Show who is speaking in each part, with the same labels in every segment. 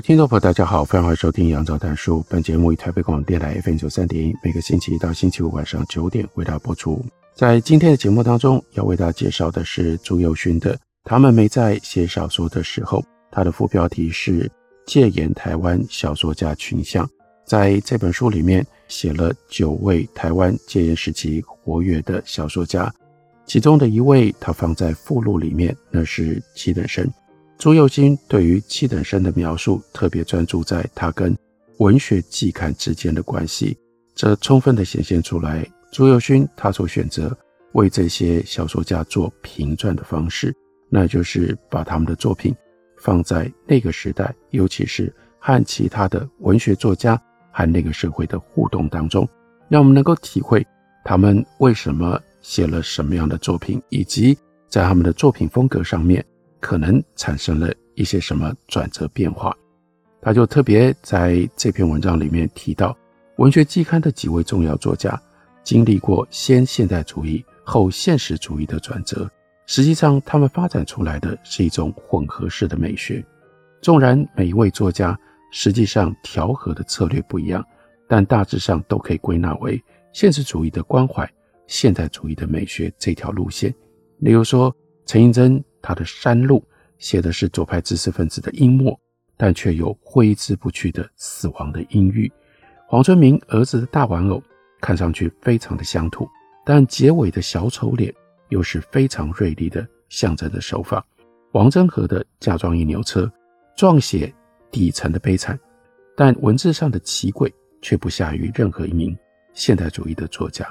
Speaker 1: 听众朋友，大家好，欢迎收听杨照谈书。本节目以台北广播电台 FM 九三点一，每个星期一到星期五晚上九点为大家播出。在今天的节目当中，要为大家介绍的是朱宥勋的《他们没在写小说的时候》，他的副标题是《戒严台湾小说家群像》。在这本书里面，写了九位台湾戒严时期活跃的小说家，其中的一位他放在附录里面，那是七等生。朱宥勋对于七等生的描述特别专注在他跟文学季刊之间的关系，这充分地显现出来朱宥勋他所选择为这些小说家做评传的方式，那就是把他们的作品放在那个时代，尤其是和其他的文学作家和那个社会的互动当中，让我们能够体会他们为什么写了什么样的作品，以及在他们的作品风格上面。可能产生了一些什么转折变化，他就特别在这篇文章里面提到，文学季刊的几位重要作家经历过先现代主义后现实主义的转折，实际上他们发展出来的是一种混合式的美学。纵然每一位作家实际上调和的策略不一样，但大致上都可以归纳为现实主义的关怀现代主义的美学这条路线。例如说，陈映真。他的《山路》写的是左派知识分子的阴默，但却有挥之不去的死亡的阴郁。黄春明儿子的大玩偶看上去非常的乡土，但结尾的小丑脸又是非常锐利的象征的手法。王祯和的《嫁妆一牛车》状写底层的悲惨，但文字上的奇诡却不下于任何一名现代主义的作家。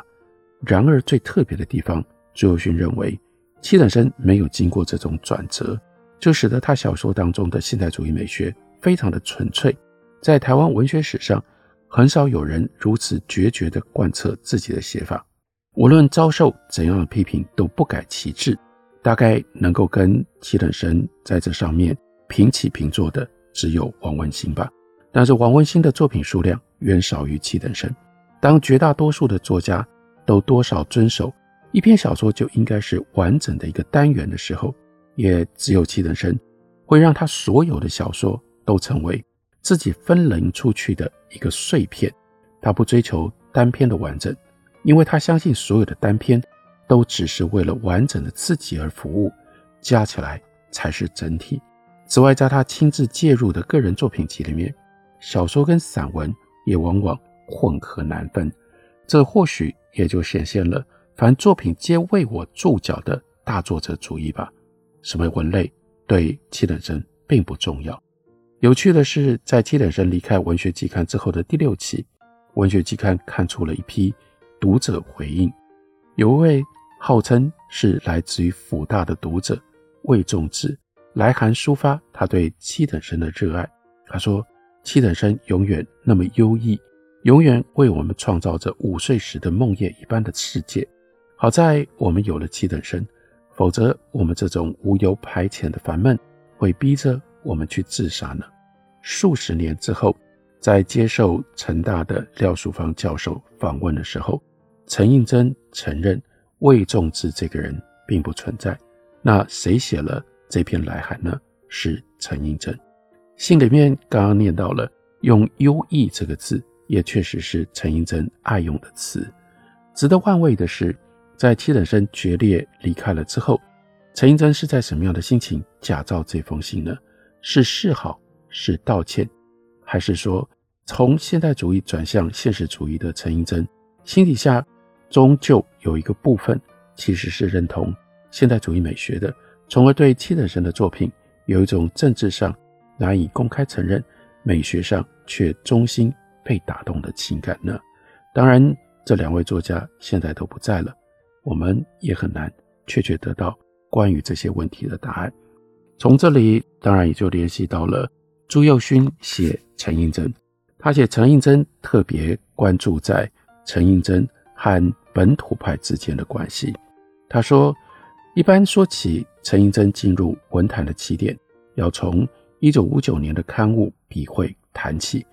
Speaker 1: 然而最特别的地方，朱宥勋认为。七等生没有经过这种转折，就使得他小说当中的现代主义美学非常的纯粹。在台湾文学史上，很少有人如此决绝地贯彻自己的写法，无论遭受怎样的批评都不改其志。大概能够跟七等生在这上面平起平坐的，只有王文兴吧。但是王文兴的作品数量远少于七等生。当绝大多数的作家都多少遵守。一篇小说就应该是完整的一个单元的时候，也只有七等生会让他所有的小说都成为自己分棱出去的一个碎片。他不追求单篇的完整，因为他相信所有的单篇都只是为了完整的自己而服务，加起来才是整体。此外，在他亲自介入的个人作品集里面，小说跟散文也往往混合难分，这或许也就显现了。凡作品皆为我注脚的大作者主义吧，什么文类对七等生并不重要。有趣的是，在七等生离开文学季刊之后的第六期，文学季刊刊出了一批读者回应，有一位号称是来自于辅大的读者魏仲志来函抒发他对七等生的热爱。他说：“七等生永远那么优异，永远为我们创造着午睡时的梦魇一般的世界。”好在我们有了七等生，否则我们这种无由排遣的烦闷会逼着我们去自杀呢。数十年之后，在接受成大的廖淑芳教授访问的时候，陈映真承认魏仲志这个人并不存在。那谁写了这篇来函呢？是陈映真。信里面刚刚念到了用“优异”这个字，也确实是陈映真爱用的词。值得玩味的是。在七等生决裂离开了之后，陈映真是在什么样的心情假造这封信呢？是示好，是道歉，还是说从现代主义转向现实主义的陈映真心底下终究有一个部分其实是认同现代主义美学的，从而对七等生的作品有一种政治上难以公开承认，美学上却衷心被打动的情感呢？当然，这两位作家现在都不在了。我们也很难确切得到关于这些问题的答案。从这里当然也就联系到了朱宥勋写陈应真，他写陈应真特别关注在陈应真和本土派之间的关系。他说，一般说起陈应真进入文坛的起点，要从一九五九年的刊物《笔会》谈起。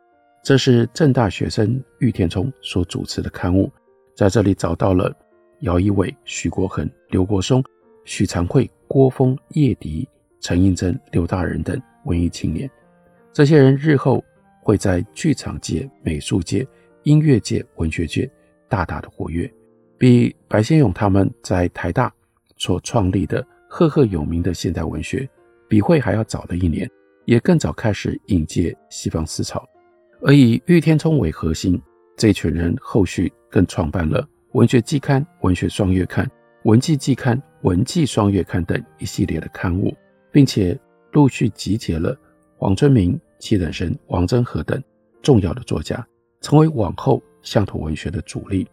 Speaker 1: 这是政大学生喻天聪所主持的刊物，在这里找到了姚一伟、许国恒、刘国松、许长惠、郭峰、叶迪、陈映真、刘大人等文艺青年。这些人日后会在剧场界、美术界、音乐界、文学界大大的活跃，比白先勇他们在台大所创立的赫赫有名的现代文学笔会还要早的一年，也更早开始引介西方思潮。而以喻天冲为核心，这群人后续更创办了《文学季刊》《文学双月刊》《文季季刊》《文季双月刊》等一系列的刊物，并且陆续集结了黄春明、戚等生、王祯和等重要的作家，成为往后乡土文学的主力。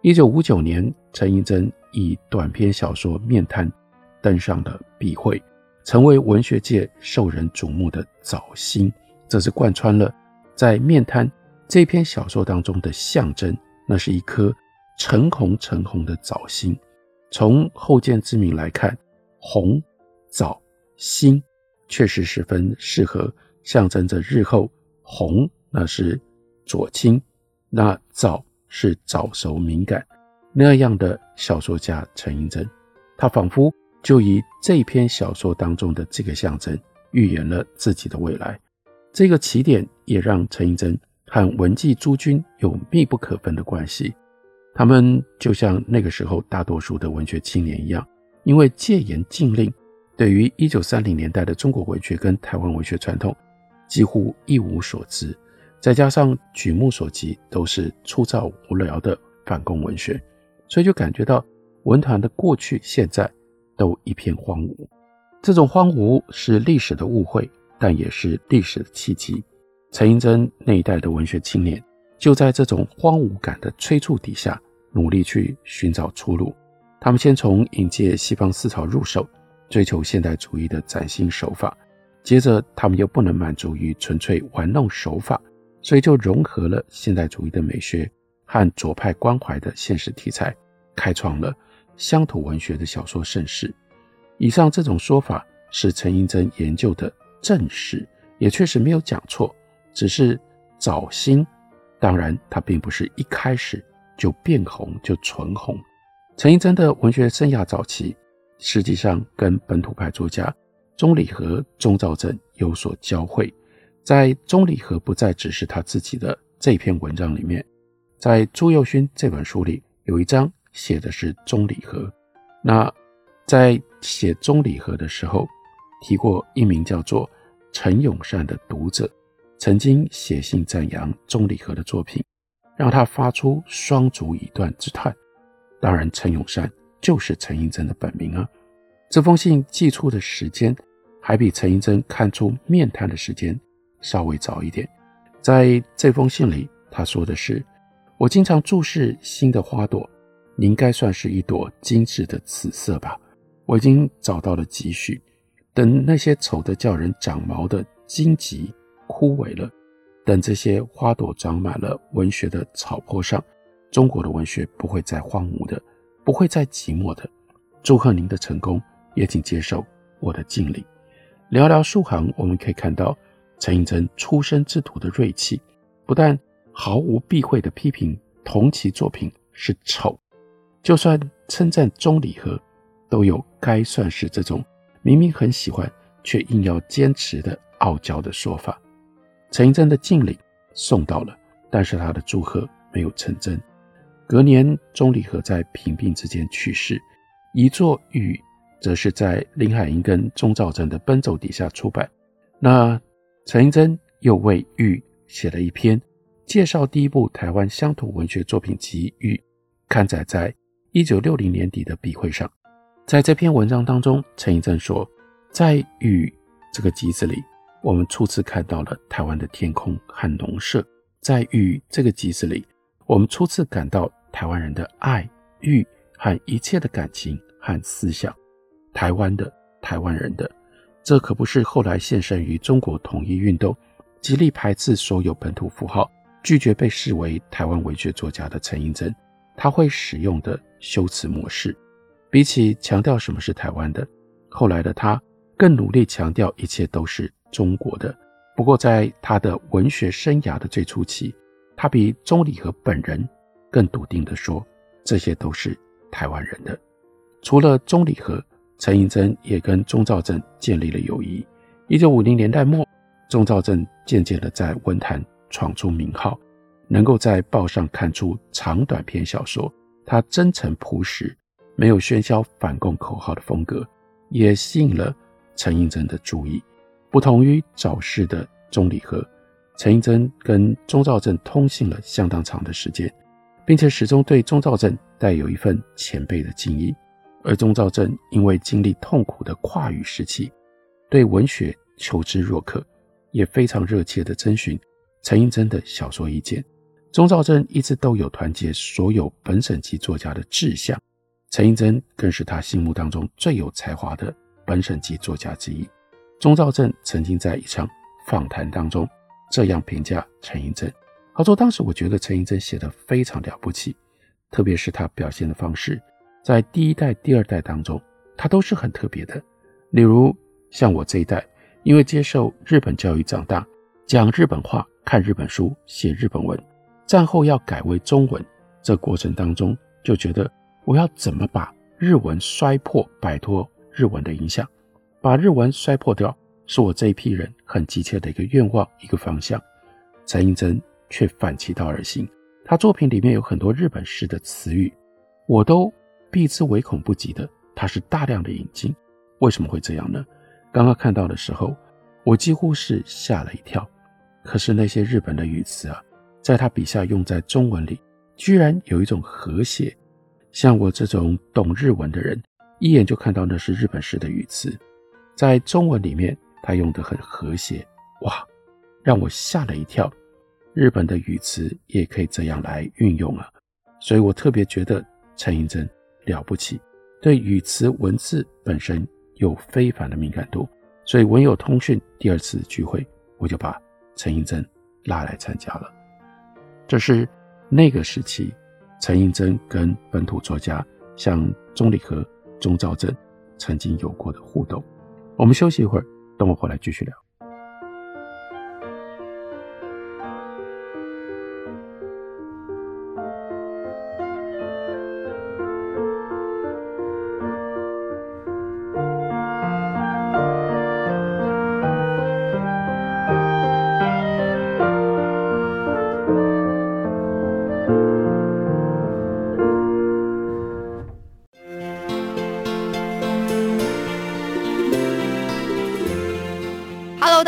Speaker 1: 一九五九年，陈映真以短篇小说《面瘫》登上了笔会，成为文学界受人瞩目的早星。这是贯穿了。在《面瘫》这篇小说当中的象征，那是一颗橙红橙红的早星。从后见之明来看，红、早、星确实十分适合象征着日后红，那是左倾，那早是早熟敏感那样的小说家陈映真，他仿佛就以这篇小说当中的这个象征，预言了自己的未来。这个起点也让陈映真和文季诸君有密不可分的关系。他们就像那个时候大多数的文学青年一样，因为戒严禁令，对于一九三零年代的中国文学跟台湾文学传统几乎一无所知，再加上举目所及都是粗糙无聊的反共文学，所以就感觉到文坛的过去现在都一片荒芜。这种荒芜是历史的误会。但也是历史的契机。陈映真那一代的文学青年，就在这种荒芜感的催促底下，努力去寻找出路。他们先从引介西方思潮入手，追求现代主义的崭新手法。接着，他们又不能满足于纯粹玩弄手法，所以就融合了现代主义的美学和左派关怀的现实题材，开创了乡土文学的小说盛世。以上这种说法是陈寅真研究的。正史也确实没有讲错，只是早星，当然他并不是一开始就变红就纯红。陈映真的文学生涯早期，实际上跟本土派作家钟理和、钟肇政有所交汇。在钟理和不再只是他自己的这篇文章里面，在朱佑勋这本书里有一章写的是钟理和。那在写钟理和的时候，提过一名叫做陈永善的读者，曾经写信赞扬钟理和的作品，让他发出双足以断之叹。当然，陈永善就是陈映真的本名啊。这封信寄出的时间，还比陈映真看出面瘫的时间稍微早一点。在这封信里，他说的是：“我经常注视新的花朵，你应该算是一朵精致的紫色吧？我已经找到了几许。”等那些丑得叫人长毛的荆棘枯萎了，等这些花朵长满了文学的草坡上，中国的文学不会再荒芜的，不会再寂寞的。祝贺您的成功，也请接受我的敬礼。寥寥数行，我们可以看到陈映真出身之徒的锐气，不但毫无避讳地批评同期作品是丑，就算称赞钟理和，都有该算是这种。明明很喜欢，却硬要坚持的傲娇的说法。陈映真的敬礼送到了，但是他的祝贺没有成真。隔年，钟理和在贫病之间去世，遗作《喻》则是在林海音跟钟兆珍的奔走底下出版。那陈映真又为《玉》写了一篇介绍第一部台湾乡土文学作品集《玉》，刊载在一九六零年底的笔会上。在这篇文章当中，陈映真说，在《喻》这个集子里，我们初次看到了台湾的天空和农舍；在《雨》这个集子里，我们初次感到台湾人的爱、欲和一切的感情和思想。台湾的、台湾人的。这可不是后来献身于中国统一运动，极力排斥所有本土符号，拒绝被视为台湾文学作家的陈映真，他会使用的修辞模式，比起强调什么是台湾的，后来的他更努力强调一切都是中国的。不过，在他的文学生涯的最初期，他比钟理和本人更笃定地说，这些都是台湾人的。除了钟理和。陈映真也跟钟肇政建立了友谊。一九五零年代末，钟肇政渐渐地在文坛闯出名号，能够在报上刊出长短篇小说。他真诚朴实、没有喧嚣反共口号的风格，也吸引了陈映真的注意。不同于早逝的钟理和，陈映真跟钟兆政通信了相当长的时间，并且始终对钟兆政带有一份前辈的敬意。而钟兆政因为经历痛苦的跨语时期，对文学求知若渴，也非常热切地征询陈映真的小说意见。钟兆政一直都有团结所有本省籍作家的志向，陈映真更是他心目当中最有才华的本省籍作家之一。钟兆政曾经在一场访谈当中这样评价陈映真：“他说，当时我觉得陈映真写的非常了不起，特别是他表现的方式。”在第一代、第二代当中，他都是很特别的。例如，像我这一代，因为接受日本教育长大，讲日本话、看日本书、写日本文，战后要改为中文，这过程当中就觉得我要怎么把日文摔破，摆脱日文的影响，把日文摔破掉，是我这一批人很急切的一个愿望、一个方向。陈映真却反其道而行，他作品里面有很多日本式的词语，我都。避之唯恐不及的，他是大量的引进。为什么会这样呢？刚刚看到的时候，我几乎是吓了一跳。可是那些日本的语词啊，在他笔下用在中文里，居然有一种和谐。像我这种懂日文的人，一眼就看到那是日本式的语词，在中文里面他用的很和谐，哇，让我吓了一跳。日本的语词也可以这样来运用啊，所以我特别觉得陈映真。了不起，对语词文字本身有非凡的敏感度，所以文友通讯第二次聚会，我就把陈映真拉来参加了。这是那个时期陈映真跟本土作家像钟理和、钟肇政曾经有过的互动。我们休息一会儿，等我回来继续聊。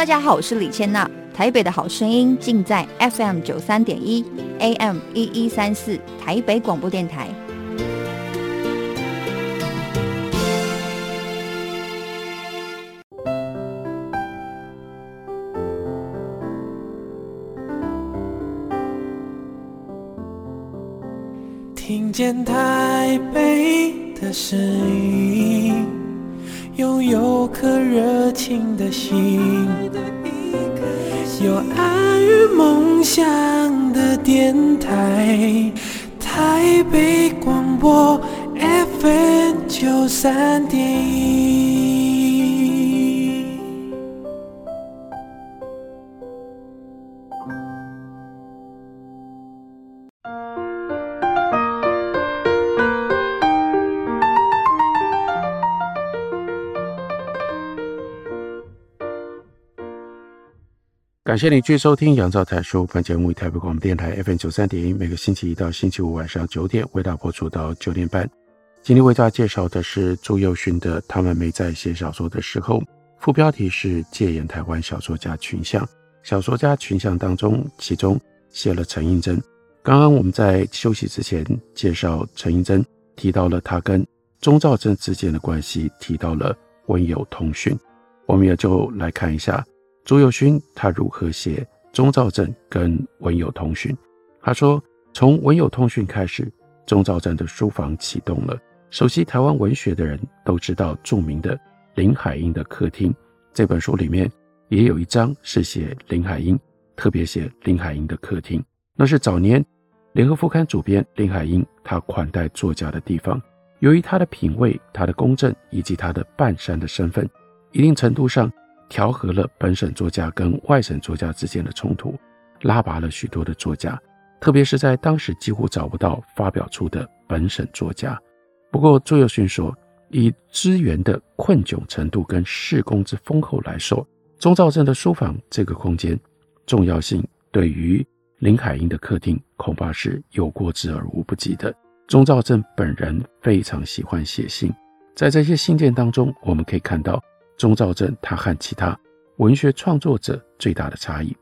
Speaker 2: 大家好，我是李千娜。台北的好声音尽在 FM 九三点一，AM 一一三四，台北广播电台。
Speaker 3: 听见台北的声音。台，北广播 FM 九三点
Speaker 1: 感谢你继续收听《杨照谈书》。本节目以台北广播电台 FM 九三点一，每个星期一到星期五晚上九点为大家播出到九点半。今天为大家介绍的是朱宥勋的《他们没在写小说的时候》，副标题是“戒严台湾小说家群像”。小说家群像当中，其中写了陈映真。刚刚我们在休息之前介绍陈映真，提到了他跟钟肇政之间的关系，提到了温友通讯，我们也就来看一下。朱友勋他如何写钟肇政跟文友通讯？他说，从文友通讯开始，钟肇政的书房启动了，熟悉台湾文学的人都知道著名的林海音的客厅。这本书里面也有一章是写林海音，特别写林海音的客厅，那是早年联合副刊主编林海音他款待作家的地方。由于他的品味、他的公正以及他的半山的身份，一定程度上调和了本省作家跟外省作家之间的冲突，拉拔了许多的作家，特别是在当时几乎找不到发表出的本省作家。不过，朱宥勋说，以资源的困窘程度跟事功之丰厚来说，钟肇政的书房这个空间重要性，对于林海音的客厅恐怕是有过之而无不及的。钟肇政本人非常喜欢写信，在这些信件当中，我们可以看到钟肇政他和其他文学创作者最大的差异。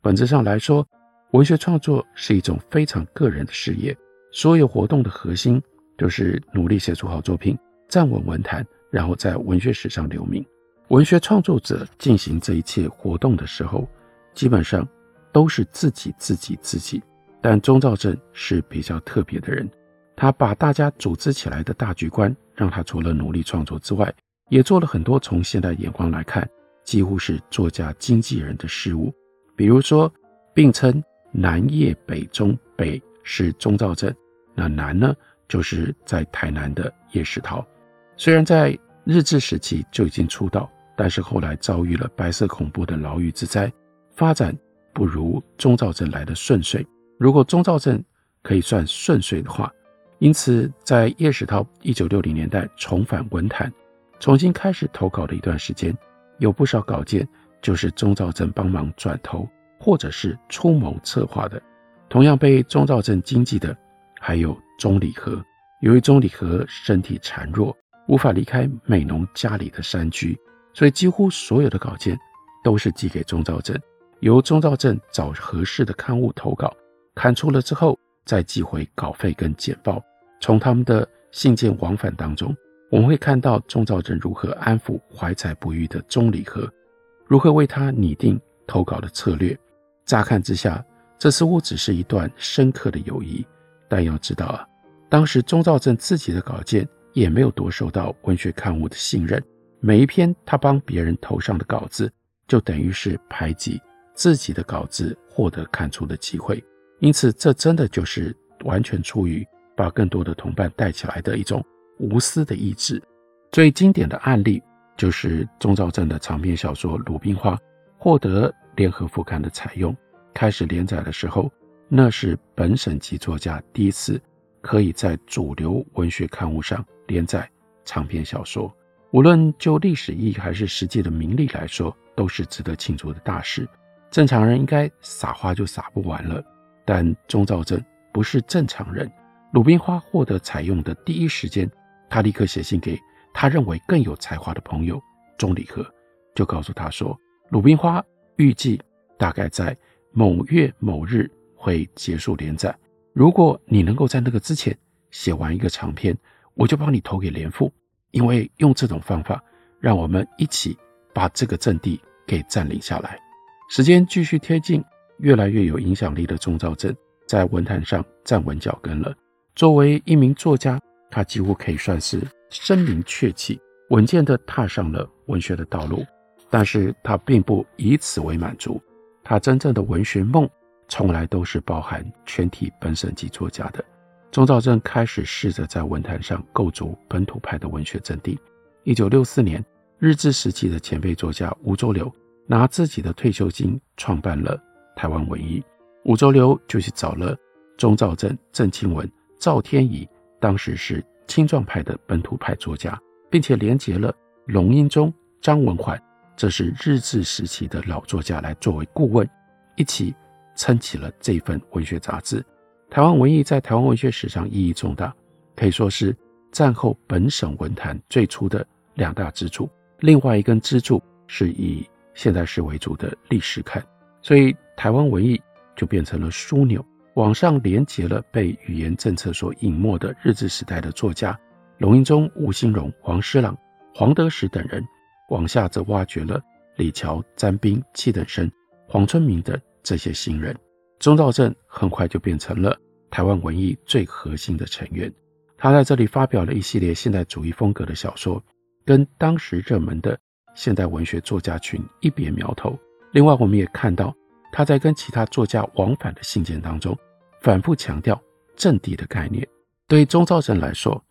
Speaker 1: 本质上来说，文学创作是一种非常个人的事业，所有活动的核心。就是努力写出好作品，站稳文坛，然后在文学史上留名。文学创作者进行这一切活动的时候，基本上都是自己、自己、自己。但钟肇政是比较特别的人，他把大家组织起来的大局观，让他除了努力创作之外，也做了很多从现代眼光来看，几乎是作家经纪人的事务。比如说，并称南叶北中，北是钟兆镇，那南呢？就是在台南的叶石涛，虽然在日治时期就已经出道，但是后来遭遇了白色恐怖的牢狱之灾，发展不如钟兆镇来的顺遂。如果钟兆镇可以算顺遂的话，因此在叶石涛一九六零年代重返文坛，重新开始投稿的一段时间，有不少稿件就是钟肇政帮忙转投或者是出谋策划的。同样被钟肇政经济的还有。钟礼和，由于钟礼和身体孱弱，无法离开美浓家里的山居，所以几乎所有的稿件都是寄给钟肇政，由钟肇政找合适的刊物投稿，刊出了之后再寄回稿费跟简报。从他们的信件往返当中，我们会看到钟肇政如何安抚怀才不遇的钟理和，如何为他拟定投稿的策略。乍看之下，这似乎只是一段深刻的友谊。但要知道啊，当时钟肇政自己的稿件也没有多受到文学刊物的信任，每一篇他帮别人投上的稿子，就等于是排挤自己的稿子获得刊出的机会。因此，这真的就是完全出于把更多的同伴带起来的一种无私的意志。最经典的案例就是钟兆政的长篇小说《鲁冰花》获得联合副刊的采用，开始连载的时候。那是本省籍作家第一次可以在主流文学刊物上连载长篇小说，无论就历史意义还是实际的名利来说，都是值得庆祝的大事。正常人应该撒花就撒不完了，但钟兆政不是正常人。鲁冰花获得采用的第一时间，他立刻写信给他认为更有才华的朋友钟理和，就告诉他说，鲁冰花预计大概在某月某日。会结束连载。如果你能够在那个之前写完一个长篇，我就帮你投给连副，因为用这种方法，让我们一起把这个阵地给占领下来。时间继续贴近，越来越有影响力的钟兆镇在文坛上站稳脚跟了。作为一名作家，他几乎可以算是声名鹊起，稳健地踏上了文学的道路。但是他并不以此为满足，他真正的文学梦。从来都是包含全体本省籍作家的。钟肇政开始试着在文坛上构筑本土派的文学阵地。一九六四年，日治时期的前辈作家吴浊流拿自己的退休金创办了台湾文艺。吴浊流就去找了钟肇政、郑清文、赵天仪，当时是青壮派的本土派作家，并且连结了龙应忠、张文环，这是日治时期的老作家来作为顾问，一起。撑起了这份文学杂志，台湾文艺在台湾文学史上意义重大，可以说是战后本省文坛最初的两大支柱。另外一根支柱是以现代史为主的历史看，所以台湾文艺就变成了枢纽，往上连接了被语言政策所隐没的日治时代的作家龙应忠、吴兴荣、黄诗朗、黄德时等人，往下则挖掘了李嶠、詹彬、戚等生、黄春明等。这些新人，钟肇政很快就变成了台湾文艺最核心的成员。他在这里发表了一系列现代主义风格的小说，跟当时热门的现代文学作家群一别苗头。另外，我们也看到他在跟其他作家往返的信件当中，反复强调阵地的概念。对钟肇政来说，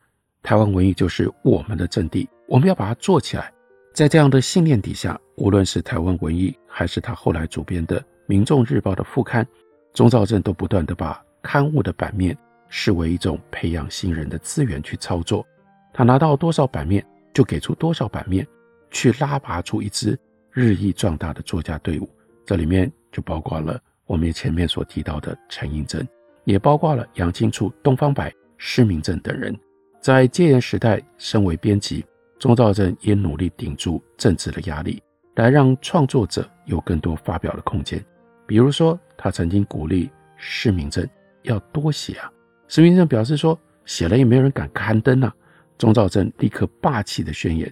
Speaker 1: 台湾文艺就是我们的阵地，我们要把它做起来。在这样的信念底下，无论是台湾文艺，还是他后来主编的《民众日报》的副刊，钟肇政都不断地把刊物的版面视为一种培养新人的资源去操作。他拿到多少版面，就给出多少版面，去拉拔出一支日益壮大的作家队伍。这里面就包括了我们前面所提到的陈映真，也包括了杨庆矗、东方白、施明正等人。在戒严时代，身为编辑。钟肇政也努力顶住政治的压力，来让创作者有更多发表的空间。比如说，他曾经鼓励施明正要多写啊。施明正表示说，写了也没有人敢刊登啊。钟肇政立刻霸气的宣言：“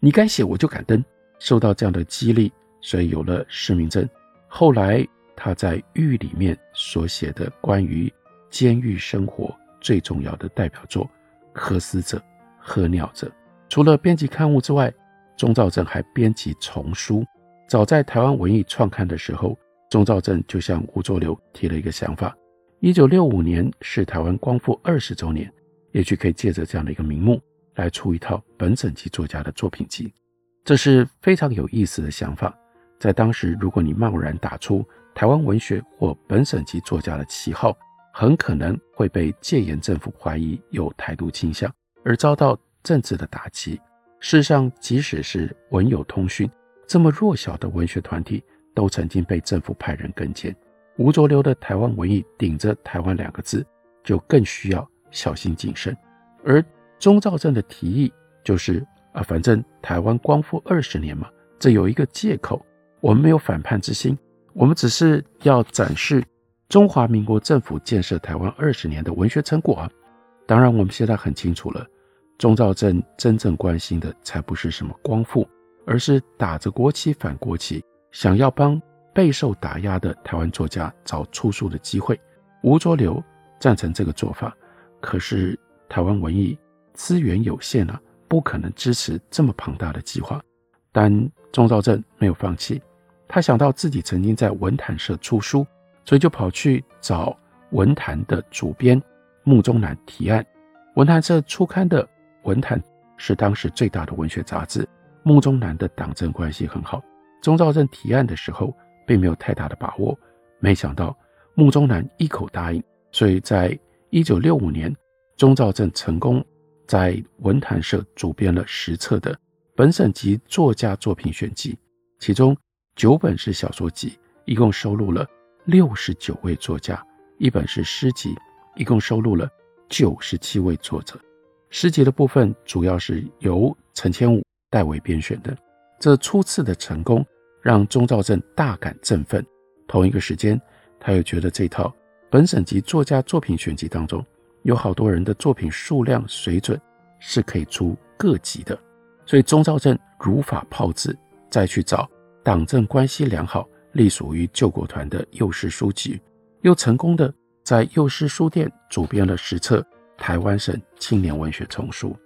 Speaker 1: 你敢写，我就敢登。”受到这样的激励，所以有了施明正。后来他在狱里面所写的关于监狱生活最重要的代表作《喝死者，喝尿者》。除了编辑刊物之外，钟肇政还编辑丛书。早在台湾文艺创刊的时候，钟肇政就向吴浊流提了一个想法：一九六五年是台湾光复二十周年，也许可以借着这样的一个名目来出一套本省籍作家的作品集。这是非常有意思的想法。在当时，如果你贸然打出台湾文学或本省籍作家的旗号，很可能会被戒严政府怀疑有台独倾向，而遭到政治的打击。事实上，即使是文友通讯这么弱小的文学团体，都曾经被政府派人跟监。吴浊流的台湾文艺顶着“台湾”两个字，就更需要小心谨慎。而钟肇政的提议就是啊，反正台湾光复二十年嘛，这有一个借口，我们没有反叛之心，我们只是要展示中华民国政府建设台湾二十年的文学成果啊。当然，我们现在很清楚了。钟肇政真正关心的才不是什么光复，而是打着国旗反国旗，想要帮备受打压的台湾作家找出书的机会。吴浊流赞成这个做法，可是台湾文艺资源有限啊，不可能支持这么庞大的计划。但钟肇政没有放弃，他想到自己曾经在文坛社出书，所以就跑去找文坛的主编穆宗南提案。文坛社初刊的。文坛是当时最大的文学杂志，穆宗南的党政关系很好。钟兆政提案的时候，并没有太大的把握，没想到穆宗南一口答应，所以在一九六五年，钟兆政成功在文坛社主编了十册的本省级作家作品选集，其中九本是小说集，一共收录了六十九位作家；一本是诗集，一共收录了九十七位作者。诗集的部分主要是由陈千武代为编选的。这初次的成功让钟兆政大感振奋。同一个时间，他又觉得这套本省籍作家作品选集当中有好多人的作品数量水准是可以出各级的，所以钟兆政如法炮制，再去找党政关系良好、隶属于救国团的幼师书籍，又成功的在幼师书店主编了十册。台湾省青年文学丛书，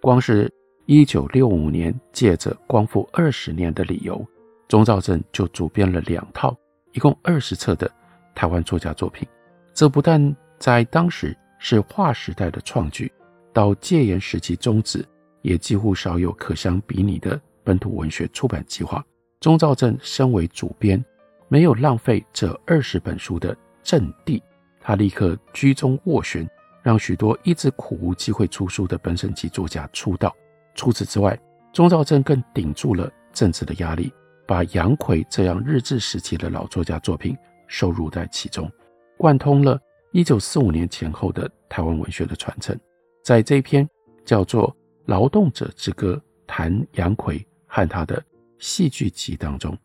Speaker 1: 光是一九六五年，借着光复二十年的理由，钟肇政就主编了两套，一共二十册的台湾作家作品。这不但在当时是划时代的创举，到戒严时期终止，也几乎少有可相比拟的本土文学出版计划。钟肇政身为主编，没有浪费这二十本书的阵地，他立刻居中斡旋。让许多一直苦无机会出书的本省籍作家出道。除此之外，钟肇政更顶住了政治的压力，把杨逵这样日治时期的老作家作品收入在其中，贯通了1945年前后的台湾文学的传承。在这一篇叫做《劳动者之歌》谈杨逵和他的戏剧集当中，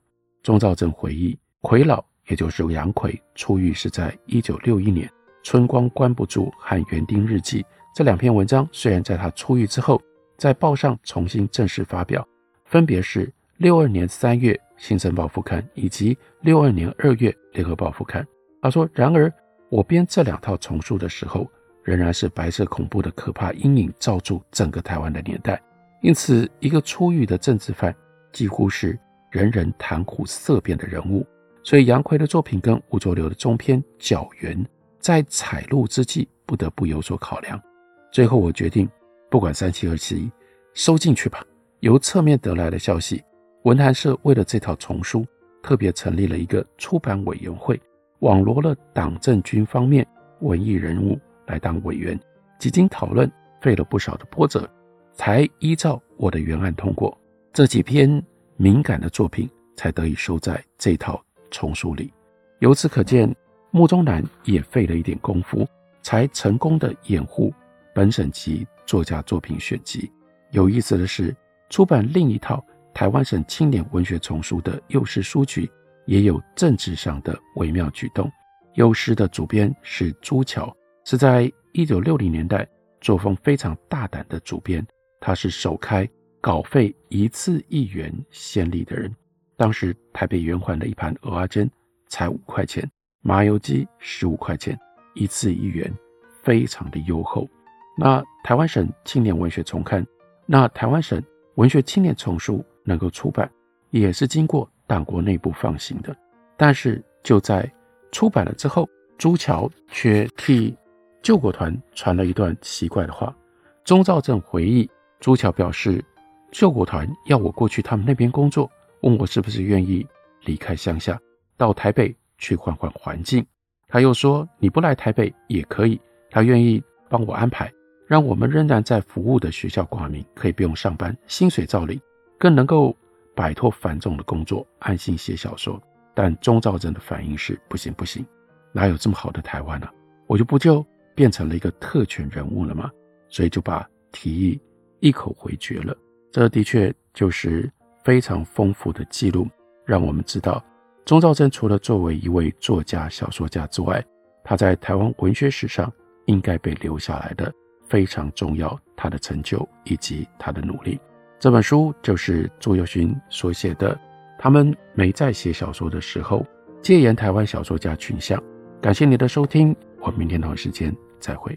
Speaker 1: 钟肇政回忆，逵老也就是杨奎出狱是在1961年。《春光关不住》和《园丁日记》这两篇文章，虽然在他出狱之后，在报上重新正式发表，分别是六二年三月《新生报》副刊以及六二年二月《联合报》副刊。他说：“然而，我编这两套丛书的时候，仍然是白色恐怖的可怕阴影罩住整个台湾的年代。因此，一个出狱的政治犯几乎是人人谈虎色变的人物。所以，杨逵的作品跟吴浊流的中篇《角缘》在采录之际不得不有所考量。最后，我决定不管三七二十一，收进去吧。由侧面得来的消息，文坛社为了这套丛书，特别成立了一个出版委员会，网罗了党政军方面文艺人物来当委员，几经讨论，费了不少的波折，才依照我的原案通过。这几篇敏感的作品才得以收在这套丛书里。由此可见，穆宗南也费了一点功夫，才成功的掩护本省籍作家作品选集。有意思的是，出版另一套台湾省青年文学丛书的幼师书局，也有政治上的微妙举动。幼师的主编是朱桥，是在一九六零年代作风非常大胆的主编。他是首开稿费一次一元先例的人。当时台北圆环的一盘蚵仔煎才五块钱，麻油鸡十五块钱，一次一元，非常的优厚。那台湾省青年文学丛刊，那台湾省文学青年丛书能够出版，也是经过党国内部放行的。但是就在出版了之后，朱桥却替救国团传了一段奇怪的话。钟肇政回忆，朱桥表示，救国团要我过去他们那边工作。问我是不是愿意离开乡下，到台北去换换环境。他又说，你不来台北也可以，他愿意帮我安排，让我们仍然在服务的学校挂名，可以不用上班，薪水照领，更能够摆脱繁重的工作，安心写小说。但钟兆政的反应是不行不行，哪有这么好的台湾呢、啊？我就不就变成了一个特权人物了吗？所以就把提议一口回绝了。这的确就是。非常丰富的记录，让我们知道，钟肇政除了作为一位作家、小说家之外，他在台湾文学史上应该被留下来的非常重要，他的成就以及他的努力。这本书就是朱友勋所写的，他们没在写小说的时候，戒严台湾小说家群像。感谢你的收听，我明天同一时间再会。